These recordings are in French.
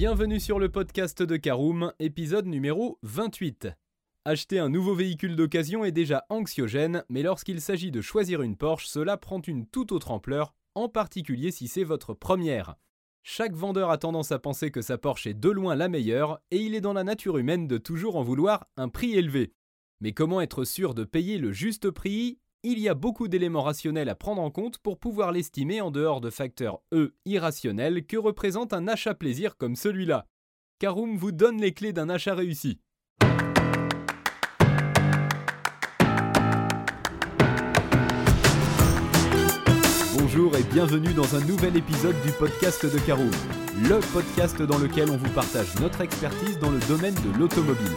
Bienvenue sur le podcast de Caroom, épisode numéro 28. Acheter un nouveau véhicule d'occasion est déjà anxiogène, mais lorsqu'il s'agit de choisir une Porsche, cela prend une toute autre ampleur, en particulier si c'est votre première. Chaque vendeur a tendance à penser que sa Porsche est de loin la meilleure, et il est dans la nature humaine de toujours en vouloir un prix élevé. Mais comment être sûr de payer le juste prix? Il y a beaucoup d'éléments rationnels à prendre en compte pour pouvoir l'estimer en dehors de facteurs E irrationnels que représente un achat plaisir comme celui-là. Caroom vous donne les clés d'un achat réussi. Bonjour et bienvenue dans un nouvel épisode du podcast de Caroom, le podcast dans lequel on vous partage notre expertise dans le domaine de l'automobile.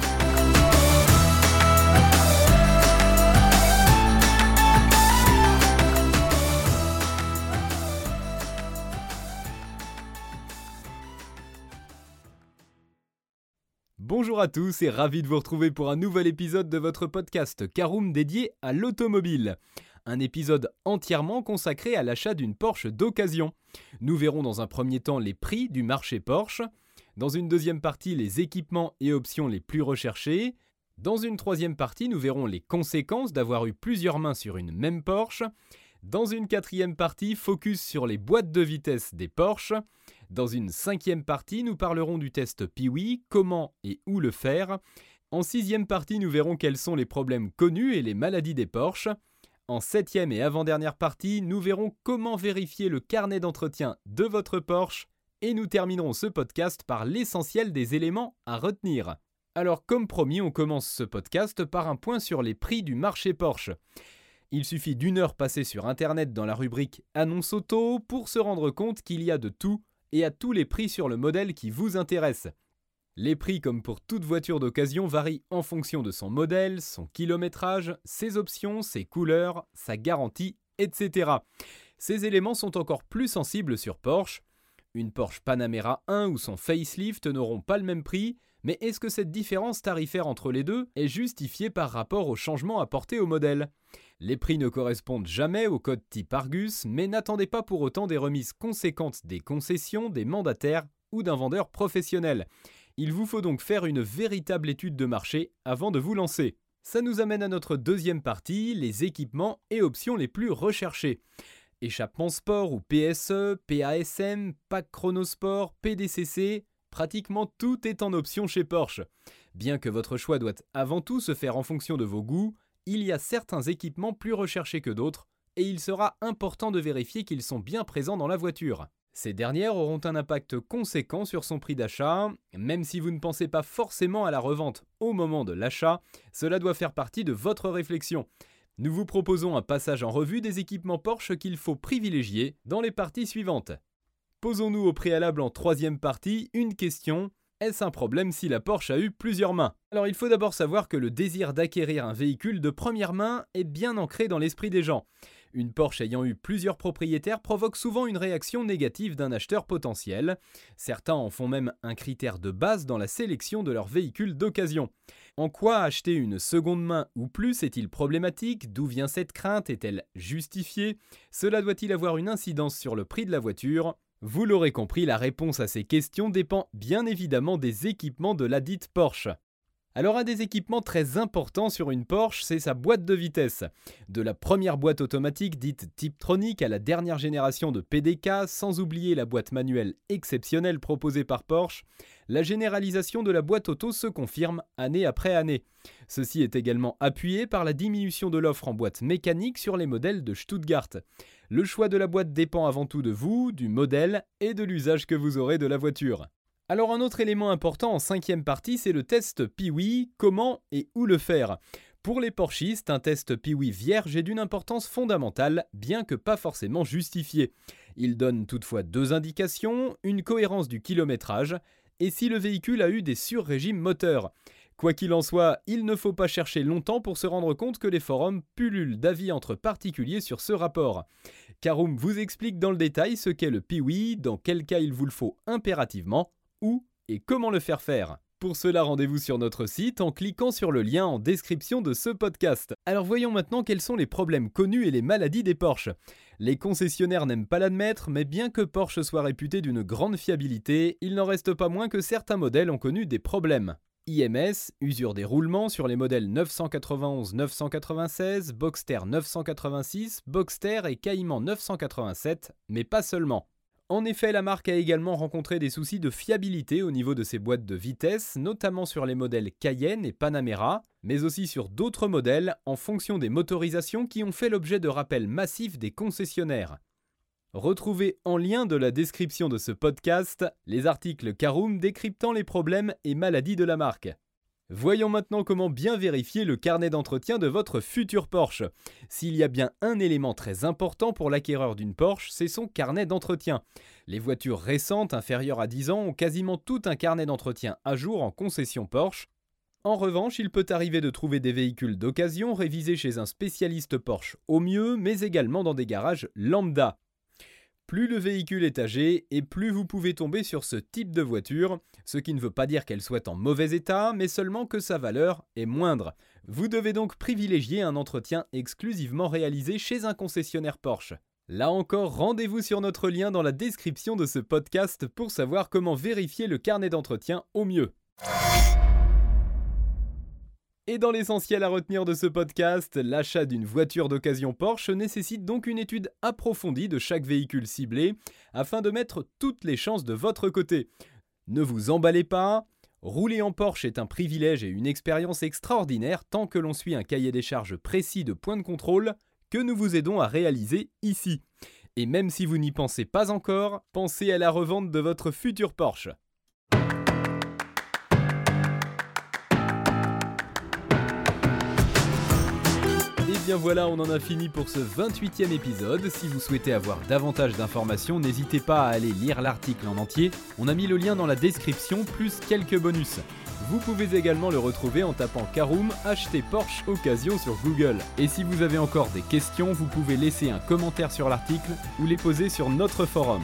Bonjour à tous et ravi de vous retrouver pour un nouvel épisode de votre podcast Caroom dédié à l'automobile un épisode entièrement consacré à l'achat d'une Porsche d'occasion. Nous verrons dans un premier temps les prix du marché Porsche, dans une deuxième partie les équipements et options les plus recherchés, dans une troisième partie nous verrons les conséquences d'avoir eu plusieurs mains sur une même Porsche, dans une quatrième partie focus sur les boîtes de vitesse des Porsche, dans une cinquième partie nous parlerons du test Piwi, comment et où le faire, en sixième partie nous verrons quels sont les problèmes connus et les maladies des Porsche, en septième et avant-dernière partie, nous verrons comment vérifier le carnet d'entretien de votre Porsche et nous terminerons ce podcast par l'essentiel des éléments à retenir. Alors comme promis, on commence ce podcast par un point sur les prix du marché Porsche. Il suffit d'une heure passée sur Internet dans la rubrique Annonce auto pour se rendre compte qu'il y a de tout et à tous les prix sur le modèle qui vous intéresse. Les prix, comme pour toute voiture d'occasion, varient en fonction de son modèle, son kilométrage, ses options, ses couleurs, sa garantie, etc. Ces éléments sont encore plus sensibles sur Porsche. Une Porsche Panamera 1 ou son facelift n'auront pas le même prix, mais est-ce que cette différence tarifaire entre les deux est justifiée par rapport aux changements apportés au modèle? Les prix ne correspondent jamais au code type Argus, mais n'attendez pas pour autant des remises conséquentes des concessions, des mandataires ou d'un vendeur professionnel. Il vous faut donc faire une véritable étude de marché avant de vous lancer. Ça nous amène à notre deuxième partie, les équipements et options les plus recherchés. Échappement sport ou PSE, PASM, Pack Chronosport, PDCC, pratiquement tout est en option chez Porsche. Bien que votre choix doit avant tout se faire en fonction de vos goûts, il y a certains équipements plus recherchés que d'autres, et il sera important de vérifier qu'ils sont bien présents dans la voiture. Ces dernières auront un impact conséquent sur son prix d'achat, même si vous ne pensez pas forcément à la revente au moment de l'achat, cela doit faire partie de votre réflexion. Nous vous proposons un passage en revue des équipements Porsche qu'il faut privilégier dans les parties suivantes. Posons-nous au préalable en troisième partie une question. Est-ce un problème si la Porsche a eu plusieurs mains? Alors il faut d'abord savoir que le désir d'acquérir un véhicule de première main est bien ancré dans l'esprit des gens. Une Porsche ayant eu plusieurs propriétaires provoque souvent une réaction négative d'un acheteur potentiel. Certains en font même un critère de base dans la sélection de leur véhicule d'occasion. En quoi acheter une seconde main ou plus est-il problématique? D'où vient cette crainte? Est-elle justifiée? Cela doit-il avoir une incidence sur le prix de la voiture? Vous l'aurez compris, la réponse à ces questions dépend bien évidemment des équipements de la dite Porsche. Alors un des équipements très importants sur une Porsche, c'est sa boîte de vitesse. De la première boîte automatique dite Tiptronic à la dernière génération de PDK, sans oublier la boîte manuelle exceptionnelle proposée par Porsche, la généralisation de la boîte auto se confirme année après année. Ceci est également appuyé par la diminution de l'offre en boîte mécanique sur les modèles de Stuttgart. Le choix de la boîte dépend avant tout de vous, du modèle et de l'usage que vous aurez de la voiture. Alors un autre élément important en cinquième partie, c'est le test Piwi, comment et où le faire? Pour les Porschistes, un test Piwi vierge est d'une importance fondamentale, bien que pas forcément justifié. Il donne toutefois deux indications, une cohérence du kilométrage, et si le véhicule a eu des surrégimes moteurs. Quoi qu'il en soit, il ne faut pas chercher longtemps pour se rendre compte que les forums pullulent d'avis entre particuliers sur ce rapport. Karoum vous explique dans le détail ce qu'est le piwi, dans quel cas il vous le faut impérativement, où et comment le faire faire. Pour cela, rendez-vous sur notre site en cliquant sur le lien en description de ce podcast. Alors voyons maintenant quels sont les problèmes connus et les maladies des Porsche. Les concessionnaires n'aiment pas l'admettre, mais bien que Porsche soit réputé d'une grande fiabilité, il n'en reste pas moins que certains modèles ont connu des problèmes. IMS, usure des roulements sur les modèles 991-996, Boxster 986, Boxster et Cayman 987, mais pas seulement. En effet, la marque a également rencontré des soucis de fiabilité au niveau de ses boîtes de vitesse, notamment sur les modèles Cayenne et Panamera, mais aussi sur d'autres modèles en fonction des motorisations qui ont fait l'objet de rappels massifs des concessionnaires. Retrouvez en lien de la description de ce podcast les articles Caroom décryptant les problèmes et maladies de la marque. Voyons maintenant comment bien vérifier le carnet d'entretien de votre futur Porsche. S'il y a bien un élément très important pour l'acquéreur d'une Porsche, c'est son carnet d'entretien. Les voitures récentes inférieures à 10 ans ont quasiment tout un carnet d'entretien à jour en concession Porsche. En revanche, il peut arriver de trouver des véhicules d'occasion révisés chez un spécialiste Porsche au mieux, mais également dans des garages lambda. Plus le véhicule est âgé et plus vous pouvez tomber sur ce type de voiture, ce qui ne veut pas dire qu'elle soit en mauvais état, mais seulement que sa valeur est moindre. Vous devez donc privilégier un entretien exclusivement réalisé chez un concessionnaire Porsche. Là encore, rendez-vous sur notre lien dans la description de ce podcast pour savoir comment vérifier le carnet d'entretien au mieux. Et dans l'essentiel à retenir de ce podcast, l'achat d'une voiture d'occasion Porsche nécessite donc une étude approfondie de chaque véhicule ciblé afin de mettre toutes les chances de votre côté. Ne vous emballez pas, rouler en Porsche est un privilège et une expérience extraordinaire tant que l'on suit un cahier des charges précis de points de contrôle que nous vous aidons à réaliser ici. Et même si vous n'y pensez pas encore, pensez à la revente de votre futur Porsche. Bien voilà, on en a fini pour ce 28e épisode. Si vous souhaitez avoir davantage d'informations, n'hésitez pas à aller lire l'article en entier. On a mis le lien dans la description, plus quelques bonus. Vous pouvez également le retrouver en tapant Caroom acheter Porsche occasion sur Google. Et si vous avez encore des questions, vous pouvez laisser un commentaire sur l'article ou les poser sur notre forum.